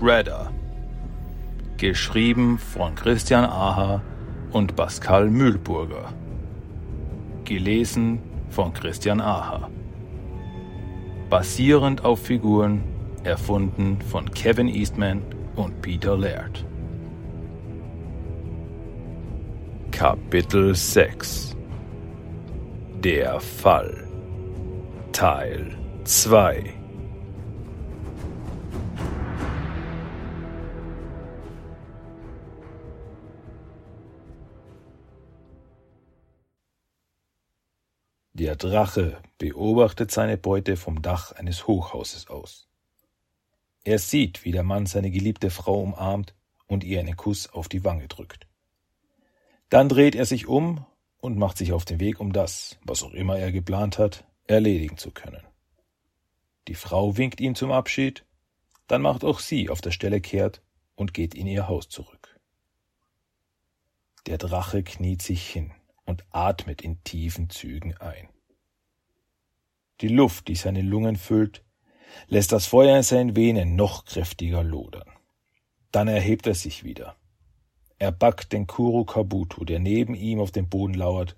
Shredder. Geschrieben von Christian Aha und Pascal Mühlburger. Gelesen von Christian Aha. Basierend auf Figuren erfunden von Kevin Eastman und Peter Laird. Kapitel 6 Der Fall Teil 2 Der Drache beobachtet seine Beute vom Dach eines Hochhauses aus. Er sieht, wie der Mann seine geliebte Frau umarmt und ihr einen Kuss auf die Wange drückt. Dann dreht er sich um und macht sich auf den Weg, um das, was auch immer er geplant hat, erledigen zu können. Die Frau winkt ihm zum Abschied, dann macht auch sie auf der Stelle kehrt und geht in ihr Haus zurück. Der Drache kniet sich hin und atmet in tiefen Zügen ein. Die Luft, die seine Lungen füllt, lässt das Feuer in seinen Venen noch kräftiger lodern. Dann erhebt er sich wieder. Er backt den Kuro Kabuto, der neben ihm auf dem Boden lauert,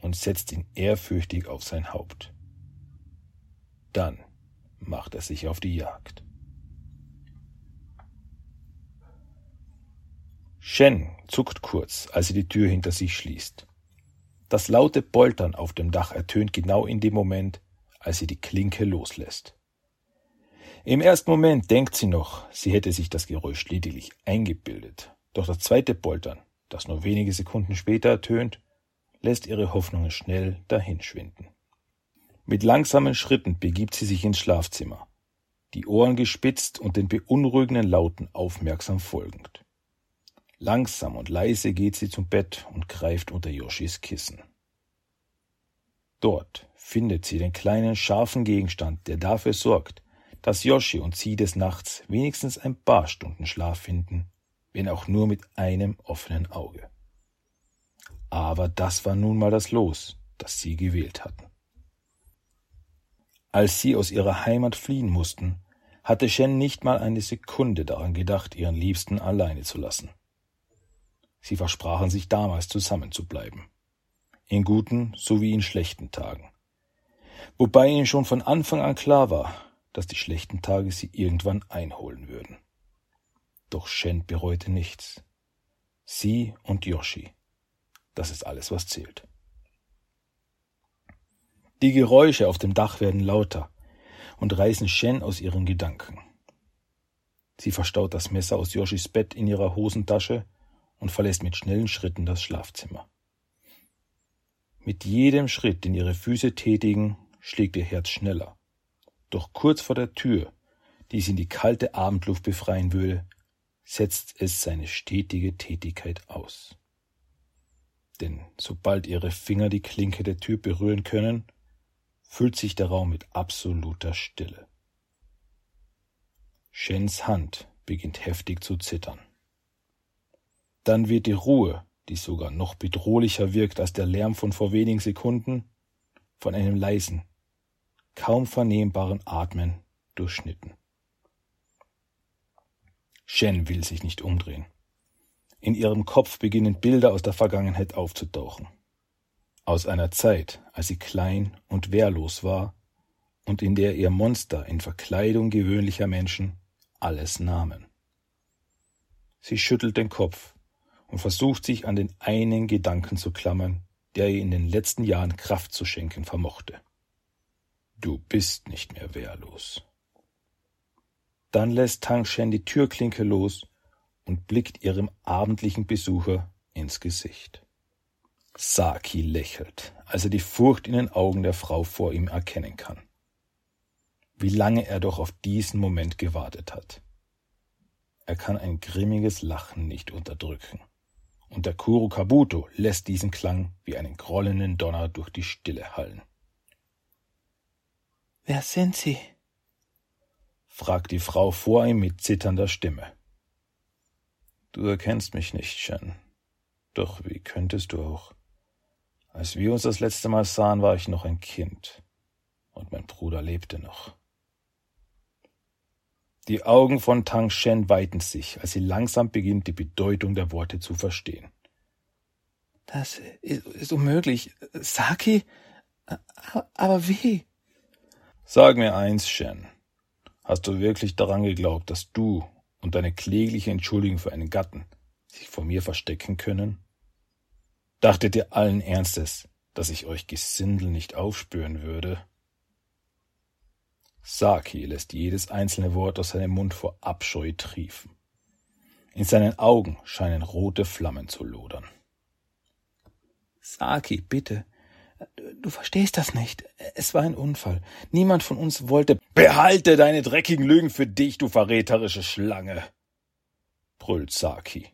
und setzt ihn ehrfürchtig auf sein Haupt. Dann macht er sich auf die Jagd. Shen zuckt kurz, als sie die Tür hinter sich schließt. Das laute Poltern auf dem Dach ertönt genau in dem Moment, als sie die Klinke loslässt. Im ersten Moment denkt sie noch, sie hätte sich das Geräusch lediglich eingebildet. Doch das zweite Poltern, das nur wenige Sekunden später ertönt, lässt ihre Hoffnungen schnell dahinschwinden. Mit langsamen Schritten begibt sie sich ins Schlafzimmer, die Ohren gespitzt und den beunruhigenden Lauten aufmerksam folgend. Langsam und leise geht sie zum Bett und greift unter Yoshis Kissen. Dort findet sie den kleinen scharfen Gegenstand, der dafür sorgt, dass Yoshi und sie des Nachts wenigstens ein paar Stunden Schlaf finden, wenn auch nur mit einem offenen Auge. Aber das war nun mal das Los, das sie gewählt hatten. Als sie aus ihrer Heimat fliehen mussten, hatte Shen nicht mal eine Sekunde daran gedacht, ihren Liebsten alleine zu lassen. Sie versprachen sich damals zusammenzubleiben in guten sowie in schlechten Tagen. Wobei ihnen schon von Anfang an klar war, dass die schlechten Tage sie irgendwann einholen würden. Doch Shen bereute nichts. Sie und Yoshi. Das ist alles, was zählt. Die Geräusche auf dem Dach werden lauter und reißen Shen aus ihren Gedanken. Sie verstaut das Messer aus Yoshis Bett in ihrer Hosentasche und verlässt mit schnellen Schritten das Schlafzimmer. Mit jedem Schritt, den ihre Füße tätigen, schlägt ihr Herz schneller. Doch kurz vor der Tür, die sie in die kalte Abendluft befreien würde, setzt es seine stetige Tätigkeit aus. Denn sobald ihre Finger die Klinke der Tür berühren können, füllt sich der Raum mit absoluter Stille. Shens Hand beginnt heftig zu zittern. Dann wird die Ruhe, die sogar noch bedrohlicher wirkt als der Lärm von vor wenigen Sekunden, von einem leisen, kaum vernehmbaren Atmen durchschnitten. Shen will sich nicht umdrehen. In ihrem Kopf beginnen Bilder aus der Vergangenheit aufzutauchen. Aus einer Zeit, als sie klein und wehrlos war und in der ihr Monster in Verkleidung gewöhnlicher Menschen alles nahmen. Sie schüttelt den Kopf und versucht sich an den einen Gedanken zu klammern, der ihr in den letzten Jahren Kraft zu schenken vermochte. Du bist nicht mehr wehrlos. Dann lässt Tang Shen die Türklinke los und blickt ihrem abendlichen Besucher ins Gesicht. Saki lächelt, als er die Furcht in den Augen der Frau vor ihm erkennen kann. Wie lange er doch auf diesen Moment gewartet hat. Er kann ein grimmiges Lachen nicht unterdrücken und der Kuro Kabuto lässt diesen Klang wie einen grollenden Donner durch die Stille hallen. Wer sind Sie? fragt die Frau vor ihm mit zitternder Stimme. Du erkennst mich nicht, Shen. Doch wie könntest du auch? Als wir uns das letzte Mal sahen, war ich noch ein Kind, und mein Bruder lebte noch. Die Augen von Tang Shen weiten sich, als sie langsam beginnt, die Bedeutung der Worte zu verstehen. Das ist, unmöglich. Saki? Aber wie? Sag mir eins, Shen. Hast du wirklich daran geglaubt, dass du und deine klägliche Entschuldigung für einen Gatten sich vor mir verstecken können? Dachtet ihr allen Ernstes, dass ich euch Gesindel nicht aufspüren würde? Saki lässt jedes einzelne Wort aus seinem Mund vor Abscheu triefen. In seinen Augen scheinen rote Flammen zu lodern. Saki, bitte. Du verstehst das nicht. Es war ein Unfall. Niemand von uns wollte. Behalte deine dreckigen Lügen für dich, du verräterische Schlange! brüllt Saki.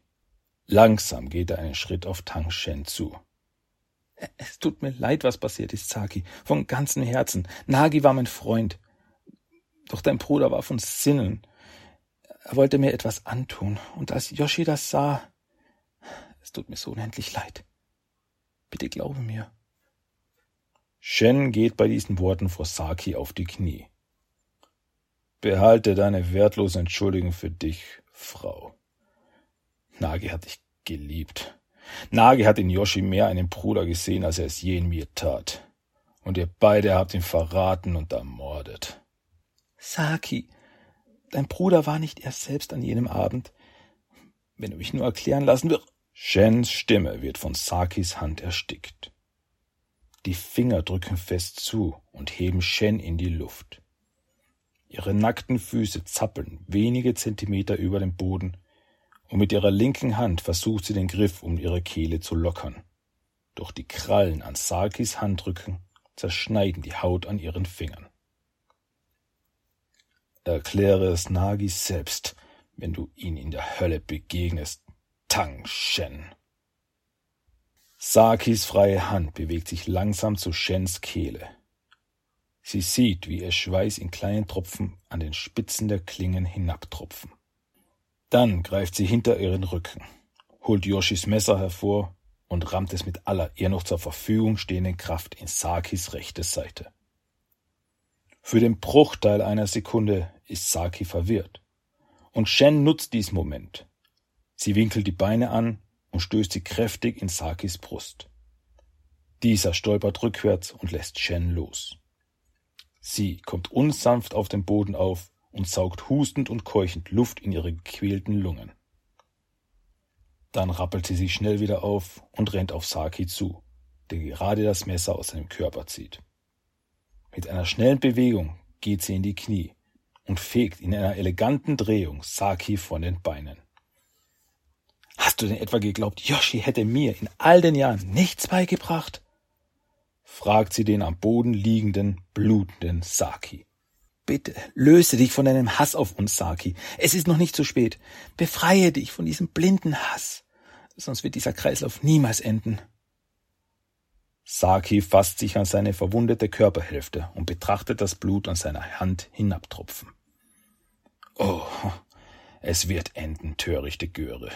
Langsam geht er einen Schritt auf Tang Shen zu. Es tut mir leid, was passiert ist, Saki. Von ganzem Herzen. Nagi war mein Freund. Doch dein Bruder war von Sinnen. Er wollte mir etwas antun, und als Yoshi das sah, es tut mir so unendlich leid. Bitte glaube mir. Shen geht bei diesen Worten vor Saki auf die Knie. Behalte deine wertlose Entschuldigung für dich, Frau. Nagi hat dich geliebt. Nagi hat in Yoshi mehr einen Bruder gesehen, als er es je in mir tat. Und ihr beide habt ihn verraten und ermordet. Saki, dein Bruder war nicht erst selbst an jenem Abend. Wenn du mich nur erklären lassen wirst. Shens Stimme wird von Sakis Hand erstickt. Die Finger drücken fest zu und heben Shen in die Luft. Ihre nackten Füße zappeln wenige Zentimeter über dem Boden, und mit ihrer linken Hand versucht sie den Griff um ihre Kehle zu lockern. Doch die Krallen an Sakis Handrücken zerschneiden die Haut an ihren Fingern. Erkläre es Nagi selbst, wenn du ihn in der Hölle begegnest, Tang Shen. Sakis freie Hand bewegt sich langsam zu Shens Kehle. Sie sieht, wie ihr Schweiß in kleinen Tropfen an den Spitzen der Klingen hinabtropfen. Dann greift sie hinter ihren Rücken, holt Yoshis Messer hervor und rammt es mit aller ihr noch zur Verfügung stehenden Kraft in Sakis rechte Seite. Für den Bruchteil einer Sekunde ist Saki verwirrt. Und Shen nutzt diesen Moment. Sie winkelt die Beine an und stößt sie kräftig in Sakis Brust. Dieser stolpert rückwärts und lässt Shen los. Sie kommt unsanft auf den Boden auf und saugt hustend und keuchend Luft in ihre gequälten Lungen. Dann rappelt sie sich schnell wieder auf und rennt auf Saki zu, der gerade das Messer aus seinem Körper zieht. Mit einer schnellen Bewegung geht sie in die Knie und fegt in einer eleganten Drehung Saki von den Beinen. Hast du denn etwa geglaubt, Yoshi hätte mir in all den Jahren nichts beigebracht? fragt sie den am Boden liegenden, blutenden Saki. Bitte, löse dich von deinem Hass auf uns, Saki. Es ist noch nicht zu spät. Befreie dich von diesem blinden Hass. Sonst wird dieser Kreislauf niemals enden. Saki fasst sich an seine verwundete Körperhälfte und betrachtet das Blut an seiner Hand hinabtropfen. Oh, es wird enden, törichte Göre.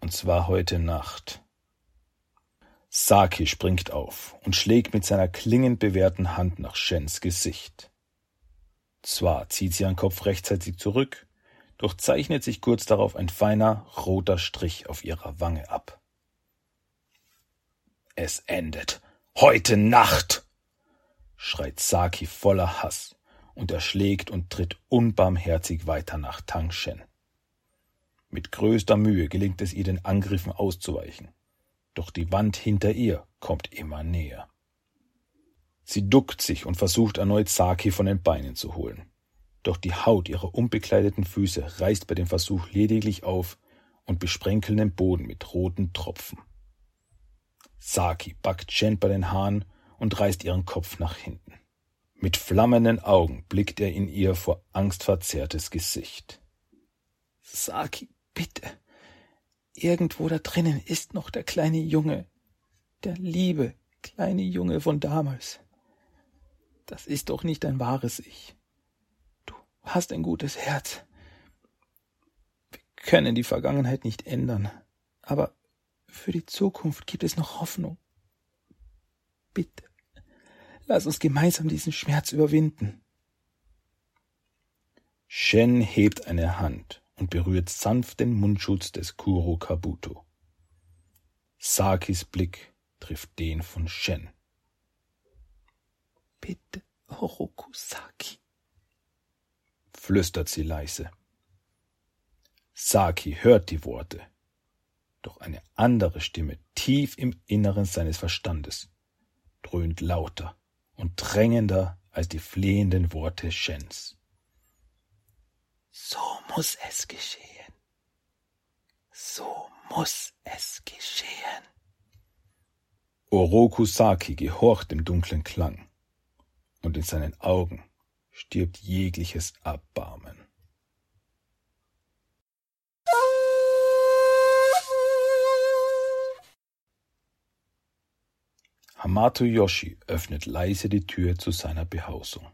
Und zwar heute Nacht. Saki springt auf und schlägt mit seiner klingenbewehrten Hand nach Shens Gesicht. Zwar zieht sie ihren Kopf rechtzeitig zurück, doch zeichnet sich kurz darauf ein feiner roter Strich auf ihrer Wange ab. Es endet, Heute Nacht! schreit Saki voller Hass und er schlägt und tritt unbarmherzig weiter nach Tang Shen. Mit größter Mühe gelingt es ihr, den Angriffen auszuweichen, doch die Wand hinter ihr kommt immer näher. Sie duckt sich und versucht erneut Saki von den Beinen zu holen. Doch die Haut ihrer unbekleideten Füße reißt bei dem Versuch lediglich auf und besprenkeln den Boden mit roten Tropfen. Saki packt Chen bei den Haaren und reißt ihren Kopf nach hinten. Mit flammenden Augen blickt er in ihr vor Angst verzerrtes Gesicht. Saki, bitte. Irgendwo da drinnen ist noch der kleine Junge. Der liebe kleine Junge von damals. Das ist doch nicht dein wahres Ich. Du hast ein gutes Herz. Wir können die Vergangenheit nicht ändern, aber für die Zukunft gibt es noch Hoffnung. Bitte, lass uns gemeinsam diesen Schmerz überwinden. Shen hebt eine Hand und berührt sanft den Mundschutz des Kuro Kabuto. Sakis Blick trifft den von Shen. Bitte, Orokusaki, flüstert sie leise. Saki hört die Worte, doch eine andere Stimme tief im Inneren seines Verstandes dröhnt lauter und drängender als die flehenden Worte Shens. So muss es geschehen. So muss es geschehen. Oroku Saki gehorcht dem dunklen Klang, und in seinen Augen stirbt jegliches Erbarmen. Hamato Yoshi öffnet leise die Tür zu seiner Behausung.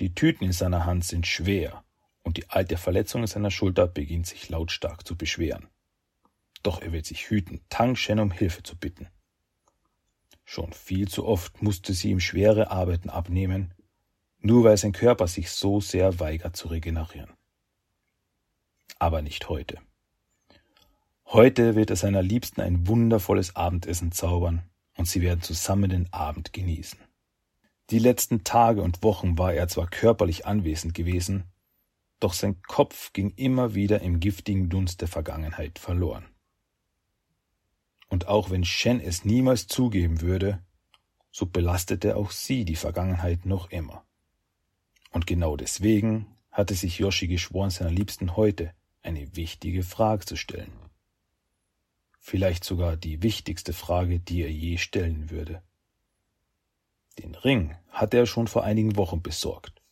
Die Tüten in seiner Hand sind schwer und die alte Verletzung in seiner Schulter beginnt sich lautstark zu beschweren. Doch er wird sich hüten, Tang Shen um Hilfe zu bitten. Schon viel zu oft musste sie ihm schwere Arbeiten abnehmen, nur weil sein Körper sich so sehr weigert zu regenerieren. Aber nicht heute. Heute wird er seiner Liebsten ein wundervolles Abendessen zaubern, und sie werden zusammen den Abend genießen. Die letzten Tage und Wochen war er zwar körperlich anwesend gewesen, doch sein Kopf ging immer wieder im giftigen Dunst der Vergangenheit verloren. Und auch wenn Shen es niemals zugeben würde, so belastete auch sie die Vergangenheit noch immer. Und genau deswegen hatte sich Yoshi geschworen, seiner Liebsten heute eine wichtige Frage zu stellen vielleicht sogar die wichtigste Frage, die er je stellen würde. Den Ring hatte er schon vor einigen Wochen besorgt,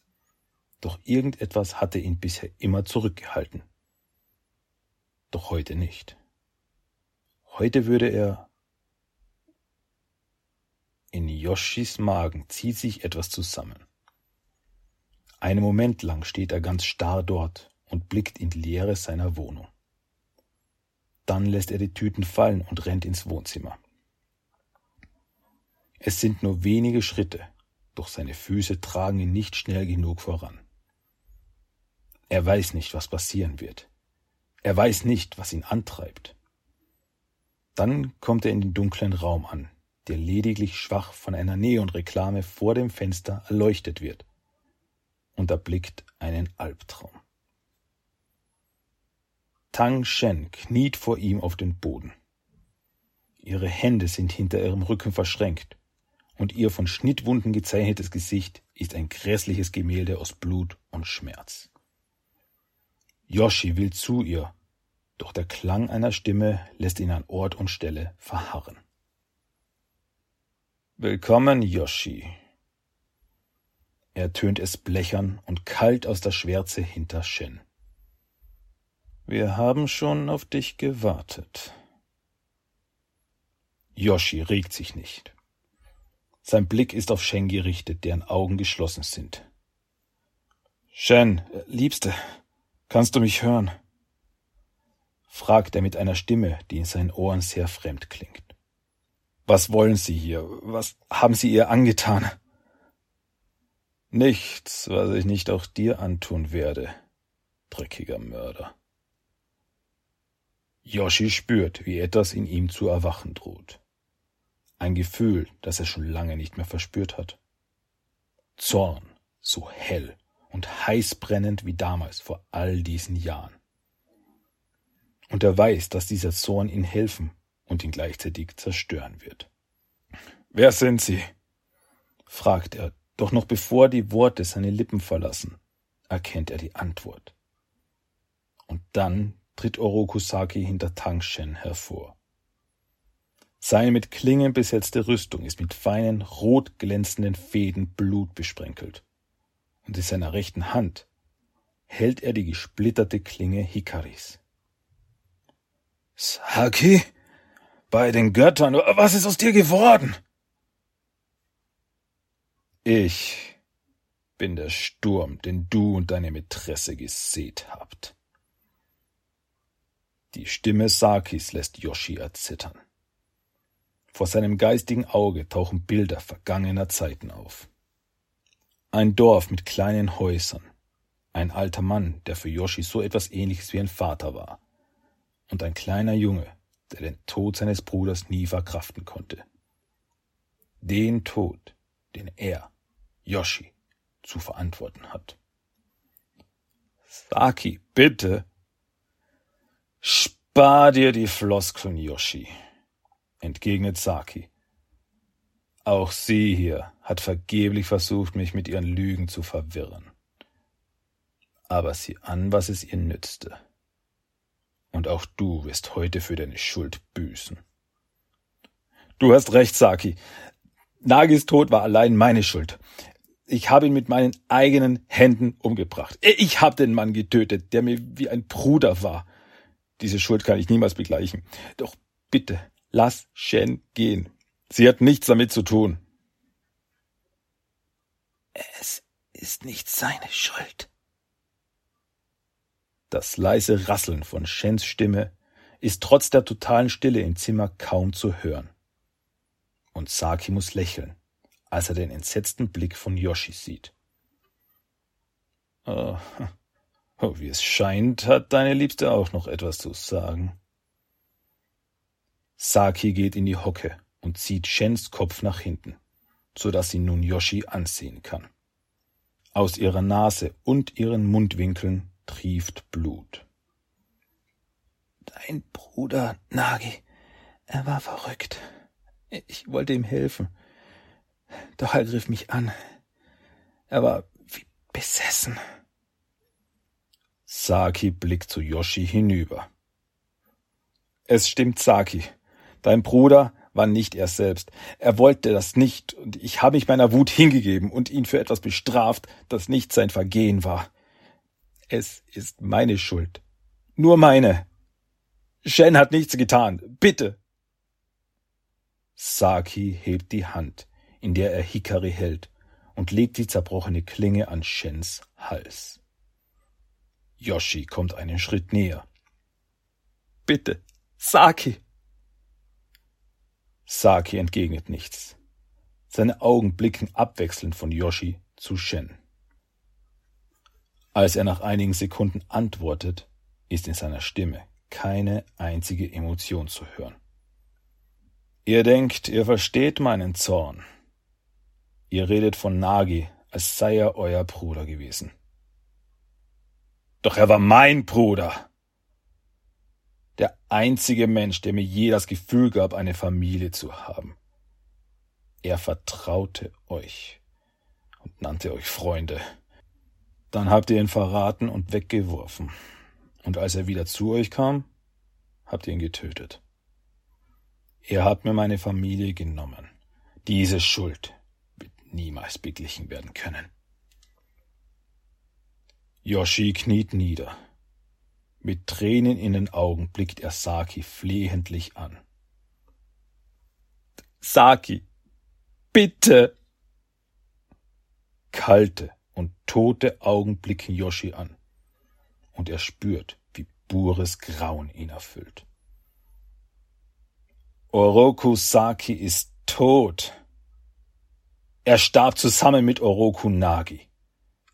doch irgendetwas hatte ihn bisher immer zurückgehalten. Doch heute nicht. Heute würde er in Yoshis Magen zieht sich etwas zusammen. Einen Moment lang steht er ganz starr dort und blickt in die Leere seiner Wohnung. Dann lässt er die Tüten fallen und rennt ins Wohnzimmer. Es sind nur wenige Schritte, doch seine Füße tragen ihn nicht schnell genug voran. Er weiß nicht, was passieren wird. Er weiß nicht, was ihn antreibt. Dann kommt er in den dunklen Raum an, der lediglich schwach von einer Neonreklame vor dem Fenster erleuchtet wird, und erblickt einen Albtraum. Tang Shen kniet vor ihm auf den Boden. Ihre Hände sind hinter ihrem Rücken verschränkt, und ihr von Schnittwunden gezeichnetes Gesicht ist ein grässliches Gemälde aus Blut und Schmerz. Yoshi will zu ihr, doch der Klang einer Stimme lässt ihn an Ort und Stelle verharren. Willkommen, Yoshi. Er tönt es blechern und kalt aus der Schwärze hinter Shen. Wir haben schon auf dich gewartet. Yoshi regt sich nicht. Sein Blick ist auf Shen gerichtet, deren Augen geschlossen sind. Shen, Liebste, kannst du mich hören? fragt er mit einer Stimme, die in seinen Ohren sehr fremd klingt. Was wollen Sie hier? Was haben Sie ihr angetan? Nichts, was ich nicht auch dir antun werde, dreckiger Mörder. Yoshi spürt, wie etwas in ihm zu erwachen droht. Ein Gefühl, das er schon lange nicht mehr verspürt hat. Zorn, so hell und heiß brennend wie damals vor all diesen Jahren. Und er weiß, dass dieser Zorn ihn helfen und ihn gleichzeitig zerstören wird. Wer sind Sie? fragt er, doch noch bevor die Worte seine Lippen verlassen, erkennt er die Antwort. Und dann tritt Orokusaki hinter Tangshen hervor. Seine mit Klingen besetzte Rüstung ist mit feinen, rot glänzenden Fäden blutbesprenkelt, und in seiner rechten Hand hält er die gesplitterte Klinge Hikaris. Saki? Bei den Göttern, was ist aus dir geworden? Ich bin der Sturm, den du und deine Mätresse gesät habt. Die Stimme Sakis lässt Yoshi erzittern. Vor seinem geistigen Auge tauchen Bilder vergangener Zeiten auf. Ein Dorf mit kleinen Häusern, ein alter Mann, der für Yoshi so etwas ähnliches wie ein Vater war, und ein kleiner Junge, der den Tod seines Bruders nie verkraften konnte. Den Tod, den er, Yoshi, zu verantworten hat. Saki, bitte. Spar dir die Floskeln, Yoshi, entgegnet Saki. Auch sie hier hat vergeblich versucht, mich mit ihren Lügen zu verwirren. Aber sieh an, was es ihr nützte. Und auch du wirst heute für deine Schuld büßen. Du hast recht, Saki. Nagis Tod war allein meine Schuld. Ich habe ihn mit meinen eigenen Händen umgebracht. Ich habe den Mann getötet, der mir wie ein Bruder war. Diese Schuld kann ich niemals begleichen. Doch bitte, lass Shen gehen. Sie hat nichts damit zu tun. Es ist nicht seine Schuld. Das leise Rasseln von Shens Stimme ist trotz der totalen Stille im Zimmer kaum zu hören. Und Saki muss lächeln, als er den entsetzten Blick von Yoshi sieht. Oh, wie es scheint, hat deine Liebste auch noch etwas zu sagen. Saki geht in die Hocke und zieht Shens Kopf nach hinten, so dass sie nun Yoshi ansehen kann. Aus ihrer Nase und ihren Mundwinkeln trieft Blut. Dein Bruder Nagi, er war verrückt. Ich wollte ihm helfen. Doch er griff mich an. Er war wie besessen. Saki blickt zu Yoshi hinüber. Es stimmt, Saki. Dein Bruder war nicht er selbst. Er wollte das nicht, und ich habe mich meiner Wut hingegeben und ihn für etwas bestraft, das nicht sein Vergehen war. Es ist meine Schuld. Nur meine. Shen hat nichts getan. Bitte. Saki hebt die Hand, in der er Hikari hält, und legt die zerbrochene Klinge an Shens Hals. Yoshi kommt einen Schritt näher. Bitte, Saki. Saki entgegnet nichts. Seine Augen blicken abwechselnd von Yoshi zu Shen. Als er nach einigen Sekunden antwortet, ist in seiner Stimme keine einzige Emotion zu hören. Ihr denkt, ihr versteht meinen Zorn. Ihr redet von Nagi, als sei er euer Bruder gewesen. Doch er war mein Bruder der einzige Mensch, der mir je das Gefühl gab, eine Familie zu haben. Er vertraute euch und nannte euch Freunde. Dann habt ihr ihn verraten und weggeworfen. Und als er wieder zu euch kam, habt ihr ihn getötet. Er hat mir meine Familie genommen. Diese Schuld wird niemals beglichen werden können. Yoshi kniet nieder. Mit Tränen in den Augen blickt er Saki flehentlich an. Saki, bitte! Kalte und tote Augen blicken Yoshi an, und er spürt, wie pures Grauen ihn erfüllt. Oroku Saki ist tot. Er starb zusammen mit Oroku Nagi.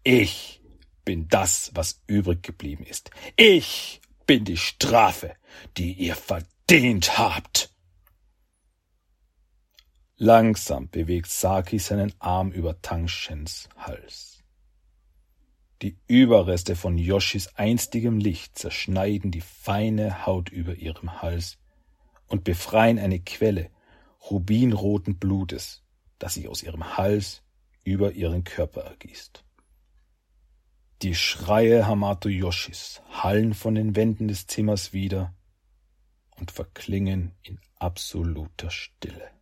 Ich bin das, was übrig geblieben ist. Ich bin die Strafe, die ihr verdient habt. Langsam bewegt Saki seinen Arm über Tangshens Hals. Die Überreste von Yoshis einstigem Licht zerschneiden die feine Haut über ihrem Hals und befreien eine Quelle rubinroten Blutes, das sich aus ihrem Hals über ihren Körper ergießt. Die Schreie Hamato Yoshis hallen von den Wänden des Zimmers wieder und verklingen in absoluter Stille.